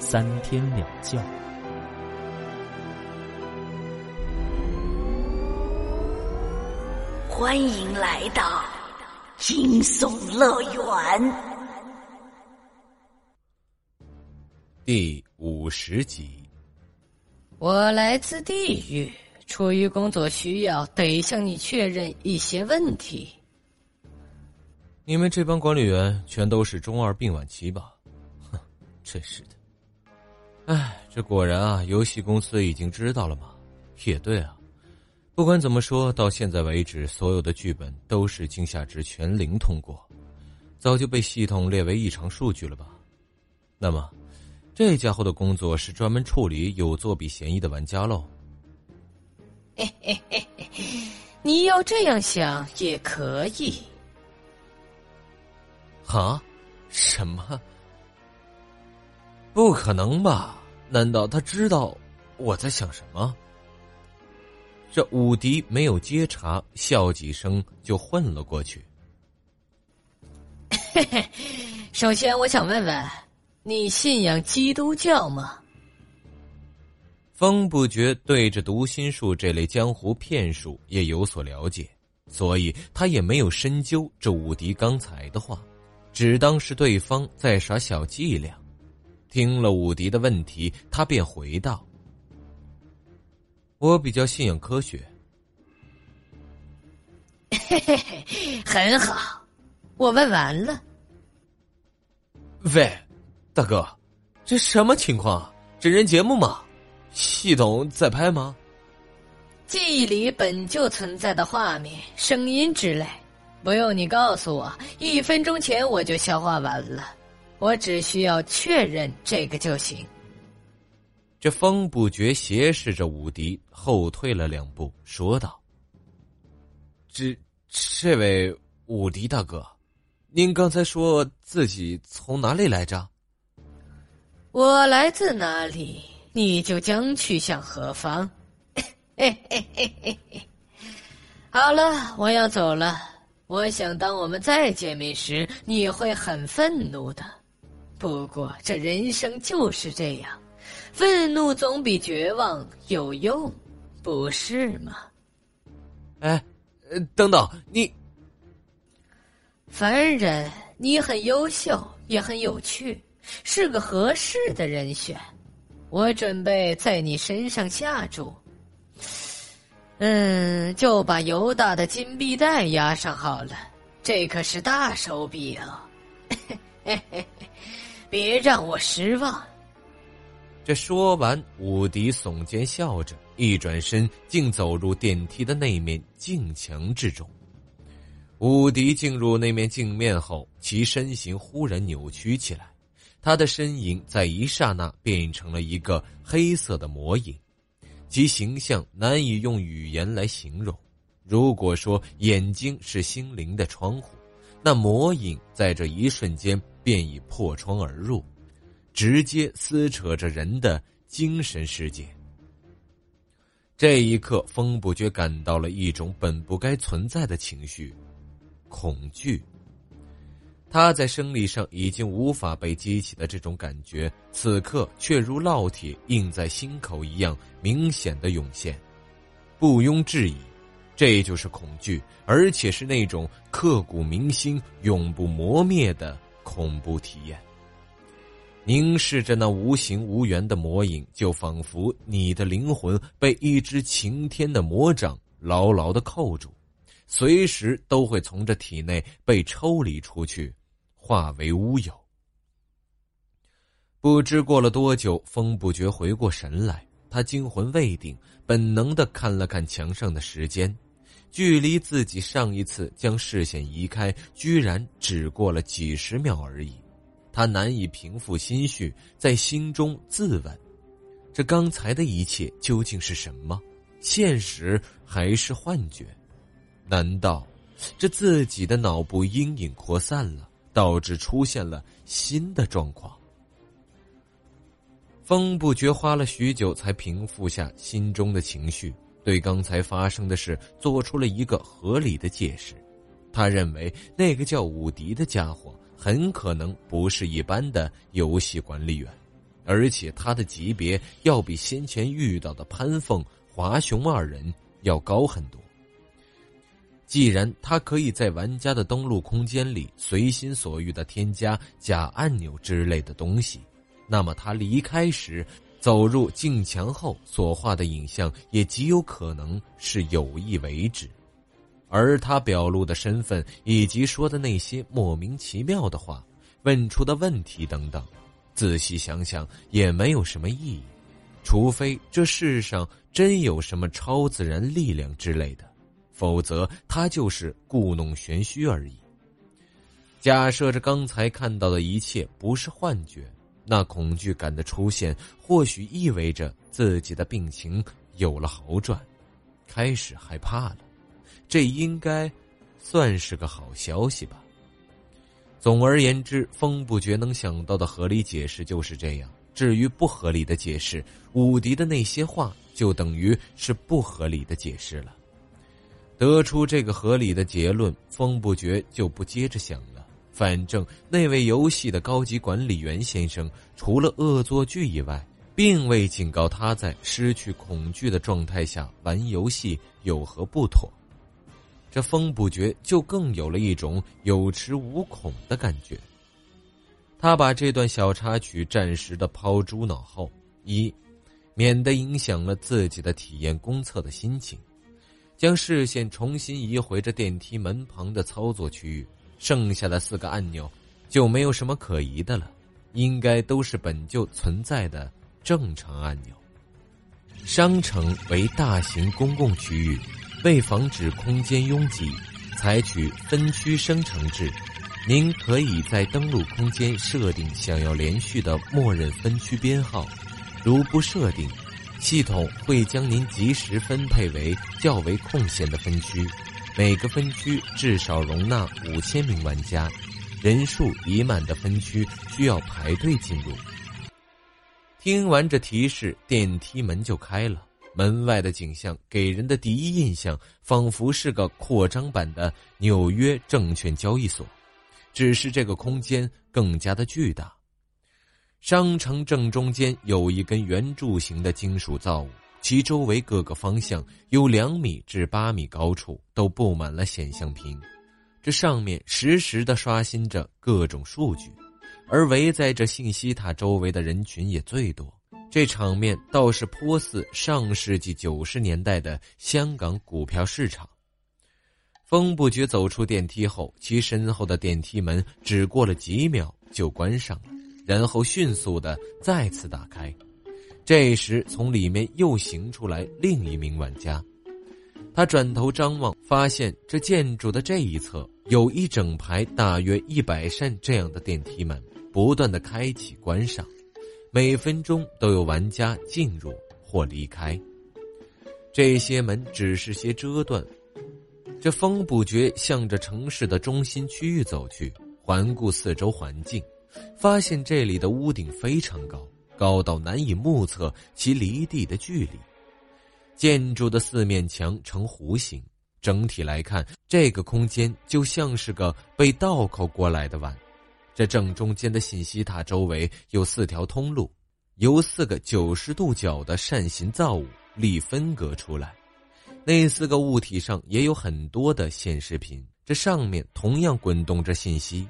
三天两觉。欢迎来到惊悚乐园第五十集。我来自地狱。出于工作需要，得向你确认一些问题。你们这帮管理员全都是中二病晚期吧？哼，真是的。哎，这果然啊，游戏公司已经知道了吗？也对啊，不管怎么说，到现在为止，所有的剧本都是惊吓值全零通过，早就被系统列为异常数据了吧？那么，这家伙的工作是专门处理有作弊嫌疑的玩家喽？嘿嘿嘿嘿，你要这样想也可以。啊？什么？不可能吧？难道他知道我在想什么？这武迪没有接茬，笑几声就混了过去。嘿嘿，首先我想问问，你信仰基督教吗？风不觉对着读心术这类江湖骗术也有所了解，所以他也没有深究这武迪刚才的话，只当是对方在耍小伎俩。听了武迪的问题，他便回道：“我比较信仰科学。”嘿嘿嘿，很好，我问完了。喂，大哥，这什么情况？真人节目吗？系统在拍吗？记忆里本就存在的画面、声音之类，不用你告诉我，一分钟前我就消化完了。我只需要确认这个就行。这风不觉斜视着武迪，后退了两步，说道：“这这位武迪大哥，您刚才说自己从哪里来着？我来自哪里？”你就将去向何方？嘿嘿嘿嘿嘿！好了，我要走了。我想，当我们再见面时，你会很愤怒的。不过，这人生就是这样，愤怒总比绝望有用，不是吗？哎，等等，你，凡人，你很优秀，也很有趣，是个合适的人选。我准备在你身上下注，嗯，就把犹大的金币袋押上好了。这可是大手笔哦，别让我失望。这说完，武迪耸肩笑着，一转身，竟走入电梯的那面镜墙之中。武迪进入那面镜面后，其身形忽然扭曲起来。他的身影在一刹那变成了一个黑色的魔影，其形象难以用语言来形容。如果说眼睛是心灵的窗户，那魔影在这一瞬间便已破窗而入，直接撕扯着人的精神世界。这一刻，风不觉感到了一种本不该存在的情绪——恐惧。他在生理上已经无法被激起的这种感觉，此刻却如烙铁印在心口一样明显的涌现，不庸置疑，这就是恐惧，而且是那种刻骨铭心、永不磨灭的恐怖体验。凝视着那无形无缘的魔影，就仿佛你的灵魂被一只擎天的魔掌牢牢的扣住，随时都会从这体内被抽离出去。化为乌有。不知过了多久，风不觉回过神来，他惊魂未定，本能的看了看墙上的时间，距离自己上一次将视线移开，居然只过了几十秒而已。他难以平复心绪，在心中自问：这刚才的一切究竟是什么？现实还是幻觉？难道这自己的脑部阴影扩散了，导致出现了新的状况？风不觉花了许久才平复下心中的情绪，对刚才发生的事做出了一个合理的解释。他认为那个叫武迪的家伙很可能不是一般的游戏管理员，而且他的级别要比先前遇到的潘凤、华雄二人要高很多。既然他可以在玩家的登录空间里随心所欲的添加假按钮之类的东西，那么他离开时走入镜墙后所画的影像也极有可能是有意为之。而他表露的身份，以及说的那些莫名其妙的话，问出的问题等等，仔细想想也没有什么意义，除非这世上真有什么超自然力量之类的，否则他就是故弄玄虚而已。假设着刚才看到的一切不是幻觉，那恐惧感的出现，或许意味着自己的病情有了好转，开始害怕了。这应该算是个好消息吧。总而言之，风不觉能想到的合理解释就是这样。至于不合理的解释，武迪的那些话就等于是不合理的解释了。得出这个合理的结论，风不觉就不接着想了。反正那位游戏的高级管理员先生，除了恶作剧以外，并未警告他在失去恐惧的状态下玩游戏有何不妥。这风不觉就更有了一种有恃无恐的感觉。他把这段小插曲暂时的抛诸脑后，一，免得影响了自己的体验公测的心情，将视线重新移回这电梯门旁的操作区域。剩下的四个按钮就没有什么可疑的了，应该都是本就存在的正常按钮。商城为大型公共区域。为防止空间拥挤，采取分区生成制。您可以在登录空间设定想要连续的默认分区编号，如不设定，系统会将您及时分配为较为空闲的分区。每个分区至少容纳五千名玩家，人数已满的分区需要排队进入。听完这提示，电梯门就开了。门外的景象给人的第一印象，仿佛是个扩张版的纽约证券交易所，只是这个空间更加的巨大。商城正中间有一根圆柱形的金属造物，其周围各个方向有两米至八米高处都布满了显像屏，这上面实时的刷新着各种数据，而围在这信息塔周围的人群也最多。这场面倒是颇似上世纪九十年代的香港股票市场。风不觉走出电梯后，其身后的电梯门只过了几秒就关上了，然后迅速的再次打开。这时，从里面又行出来另一名玩家。他转头张望，发现这建筑的这一侧有一整排大约一百扇这样的电梯门，不断的开启、关上。每分钟都有玩家进入或离开，这些门只是些遮断。这风不觉向着城市的中心区域走去，环顾四周环境，发现这里的屋顶非常高，高到难以目测其离地的距离。建筑的四面墙呈弧形，整体来看，这个空间就像是个被倒扣过来的碗。这正中间的信息塔周围有四条通路，由四个九十度角的扇形造物力分隔出来。那四个物体上也有很多的显示屏，这上面同样滚动着信息。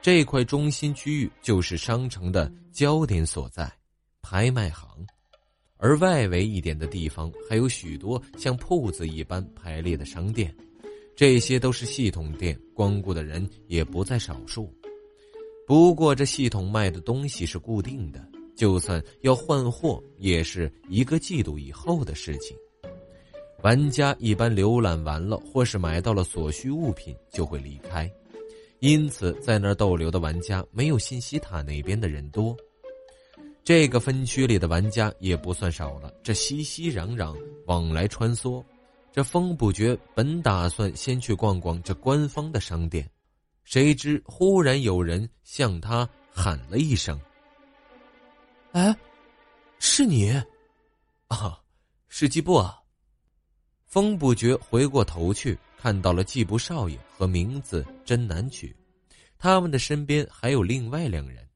这块中心区域就是商城的焦点所在，拍卖行。而外围一点的地方还有许多像铺子一般排列的商店，这些都是系统店，光顾的人也不在少数。不过，这系统卖的东西是固定的，就算要换货，也是一个季度以后的事情。玩家一般浏览完了，或是买到了所需物品，就会离开。因此在那逗留的玩家没有信息塔那边的人多。这个分区里的玩家也不算少了，这熙熙攘攘，往来穿梭。这风不觉本打算先去逛逛这官方的商店，谁知忽然有人向他喊了一声：“哎，是你？啊，是季布啊！”风不觉回过头去，看到了季布少爷和名字真难取，他们的身边还有另外两人。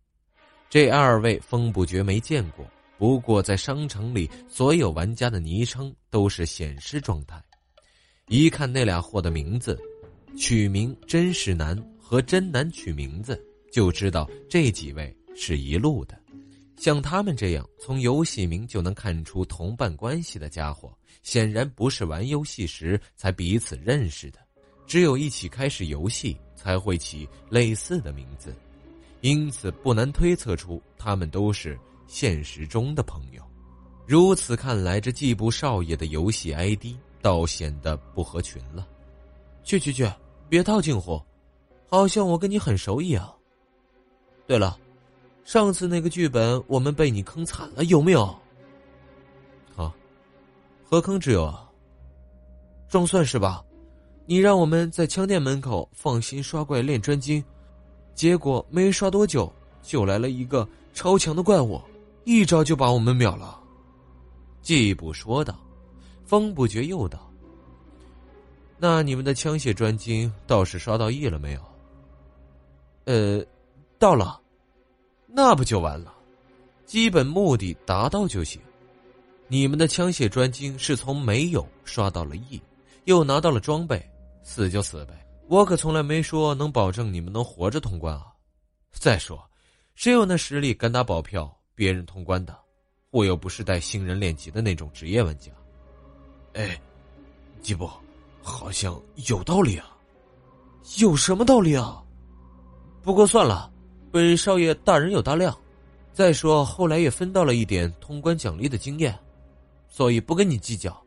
这二位风不绝没见过，不过在商城里，所有玩家的昵称都是显示状态。一看那俩货的名字，取名真是难和真难取名字，就知道这几位是一路的。像他们这样从游戏名就能看出同伴关系的家伙，显然不是玩游戏时才彼此认识的，只有一起开始游戏才会起类似的名字。因此，不难推测出他们都是现实中的朋友。如此看来，这季布少爷的游戏 ID 倒显得不合群了。去去去，别套近乎，好像我跟你很熟一样。对了，上次那个剧本我们被你坑惨了，有没有？啊，何坑之有啊？装蒜是吧？你让我们在枪店门口放心刷怪练专精。结果没刷多久，就来了一个超强的怪物，一招就把我们秒了。季布说道。风不觉又道：“那你们的枪械专精倒是刷到 E 了没有？”“呃，到了。”“那不就完了？基本目的达到就行。你们的枪械专精是从没有刷到了 E，又拿到了装备，死就死呗。”我可从来没说能保证你们能活着通关啊！再说，谁有那实力敢打保票别人通关的？我又不是带新人练级的那种职业玩家。哎，吉布，好像有道理啊！有什么道理啊？不过算了，本少爷大人有大量。再说后来也分到了一点通关奖励的经验，所以不跟你计较。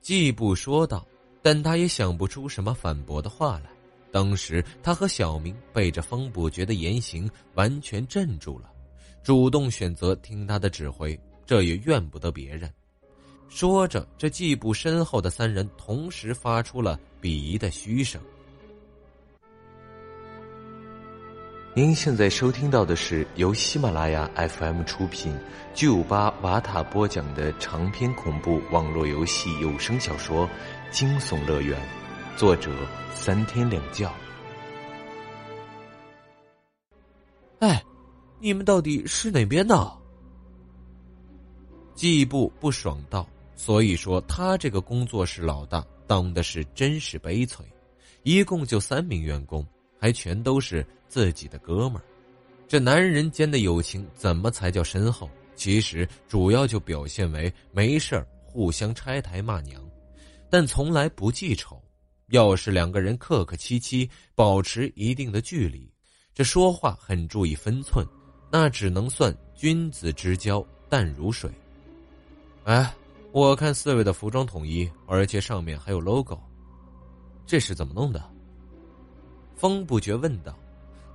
季布说道。但他也想不出什么反驳的话来。当时他和小明被这风不绝的言行完全镇住了，主动选择听他的指挥，这也怨不得别人。说着，这季布身后的三人同时发出了鄙夷的嘘声。您现在收听到的是由喜马拉雅 FM 出品、巨五八瓦塔播讲的长篇恐怖网络游戏有声小说。惊悚乐园，作者三天两觉。哎，你们到底是哪边的？季布不爽道：“所以说他这个工作室老大当的是真是悲催，一共就三名员工，还全都是自己的哥们儿。这男人间的友情怎么才叫深厚？其实主要就表现为没事儿互相拆台骂娘。”但从来不记仇，要是两个人客客气气，保持一定的距离，这说话很注意分寸，那只能算君子之交淡如水。哎，我看四位的服装统一，而且上面还有 logo，这是怎么弄的？风不觉问道。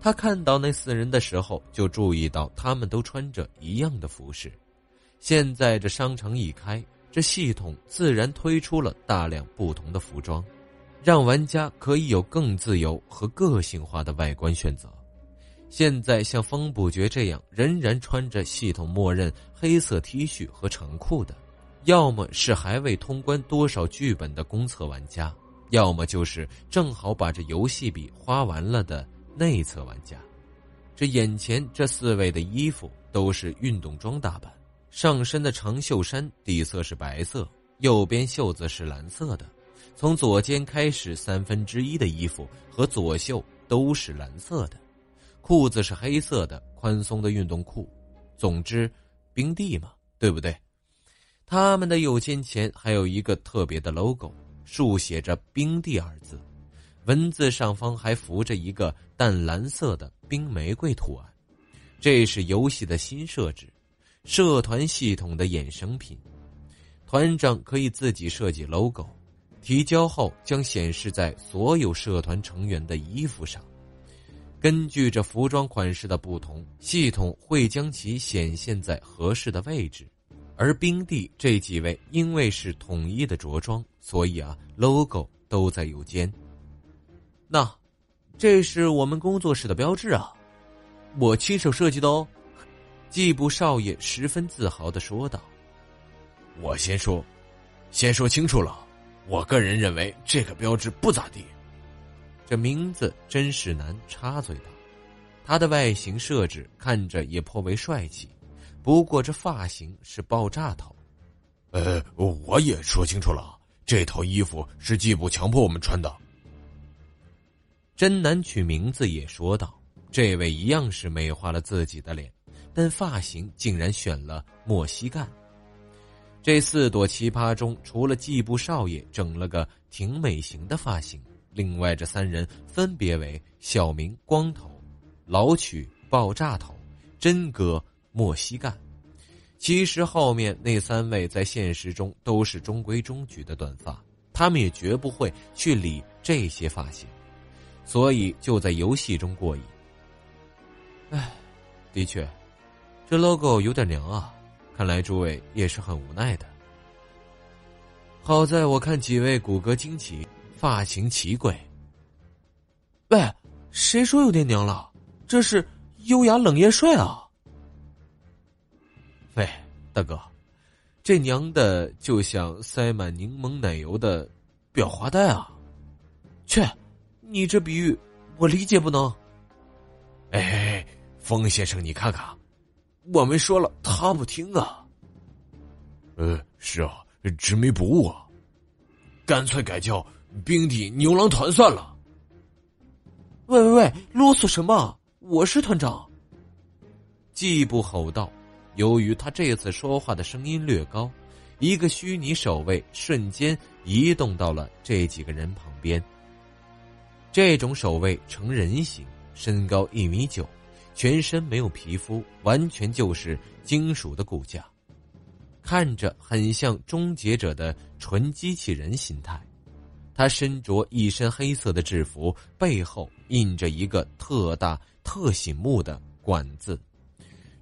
他看到那四人的时候，就注意到他们都穿着一样的服饰。现在这商城一开。这系统自然推出了大量不同的服装，让玩家可以有更自由和个性化的外观选择。现在像风不绝这样仍然穿着系统默认黑色 T 恤和长裤的，要么是还未通关多少剧本的公测玩家，要么就是正好把这游戏币花完了的内测玩家。这眼前这四位的衣服都是运动装打扮。上身的长袖衫底色是白色，右边袖子是蓝色的，从左肩开始，三分之一的衣服和左袖都是蓝色的，裤子是黑色的宽松的运动裤。总之，冰帝嘛，对不对？他们的右肩前还有一个特别的 logo，竖写着“冰帝”二字，文字上方还浮着一个淡蓝色的冰玫瑰图案，这是游戏的新设置。社团系统的衍生品，团长可以自己设计 logo，提交后将显示在所有社团成员的衣服上。根据这服装款式的不同，系统会将其显现在合适的位置。而冰帝这几位因为是统一的着装，所以啊，logo 都在右肩。那，这是我们工作室的标志啊，我亲手设计的哦。季布少爷十分自豪的说道：“我先说，先说清楚了，我个人认为这个标志不咋地。”这名字真是难插嘴道：“他的外形设置看着也颇为帅气。”不过这发型是爆炸头，呃，我也说清楚了，这套衣服是季布强迫我们穿的。真难取名字也说道：“这位一样是美化了自己的脸，但发型竟然选了莫西干。这四朵奇葩中，除了季布少爷整了个挺美型的发型，另外这三人分别为小明光头、老曲爆炸头、真哥。”莫西干，其实后面那三位在现实中都是中规中矩的短发，他们也绝不会去理这些发型，所以就在游戏中过瘾。唉，的确，这 logo 有点娘啊，看来诸位也是很无奈的。好在我看几位骨骼惊奇，发型奇怪。喂，谁说有点娘了？这是优雅冷艳帅啊！喂，大哥，这娘的就像塞满柠檬奶油的裱花袋啊！去，你这比喻我理解不能。哎，风先生，你看看，我们说了他不听啊。呃，是啊，执迷不悟啊，干脆改叫冰底牛郎团算了。喂喂喂，啰嗦什么？我是团长。季布吼道。由于他这次说话的声音略高，一个虚拟守卫瞬间移动到了这几个人旁边。这种守卫呈人形，身高一米九，全身没有皮肤，完全就是金属的骨架，看着很像终结者的纯机器人形态。他身着一身黑色的制服，背后印着一个特大、特醒目的“管”字。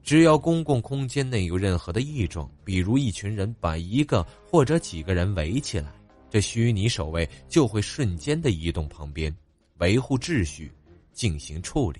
只要公共空间内有任何的异状，比如一群人把一个或者几个人围起来，这虚拟守卫就会瞬间的移动旁边，维护秩序，进行处理。